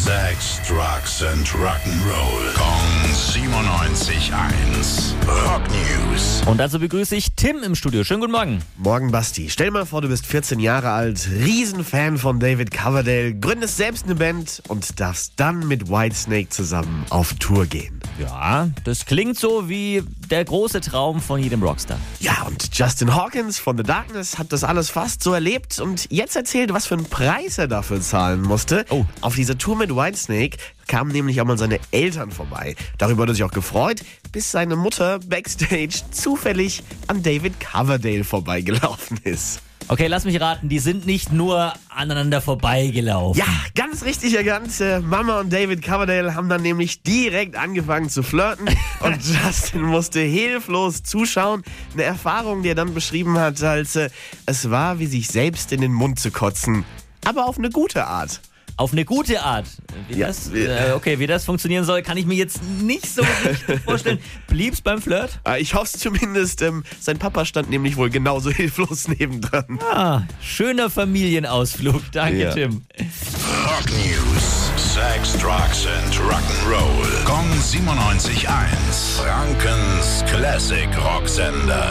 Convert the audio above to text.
Sex, Drugs and Rock'n'Roll. Kong 97.1. Rock News. Und dazu begrüße ich Tim im Studio. Schönen guten Morgen. Morgen, Basti. Stell mal vor, du bist 14 Jahre alt, Riesenfan von David Coverdale, gründest selbst eine Band und darfst dann mit Whitesnake zusammen auf Tour gehen. Ja, das klingt so wie der große Traum von jedem Rockstar. Ja, und Justin Hawkins von The Darkness hat das alles fast so erlebt und jetzt erzählt, was für einen Preis er dafür zahlen musste. Oh. Auf dieser Tour mit Whitesnake kamen nämlich auch mal seine Eltern vorbei. Darüber hat er sich auch gefreut, bis seine Mutter backstage zufällig an David Coverdale vorbeigelaufen ist. Okay, lass mich raten, die sind nicht nur aneinander vorbeigelaufen. Ja, ganz richtig erkannt. Mama und David Coverdale haben dann nämlich direkt angefangen zu flirten und Justin musste hilflos zuschauen. Eine Erfahrung, die er dann beschrieben hat, als äh, es war, wie sich selbst in den Mund zu kotzen. Aber auf eine gute Art. Auf eine gute Art. Wie Ja, das, wie- äh, okay, wie das funktionieren soll, kann ich mir jetzt nicht so richtig vorstellen. Blieb's beim Flirt? Äh, Ich hoffe zumindest. Ähm, sein Papa stand nämlich wohl genauso hilflos nebendran. Ah, schöner Familienausflug. Danke, Ja. Tim. Rock News. Sex, Drugs and Rock'n'Roll. Kong 97.1. Frankens Classic Rocksender.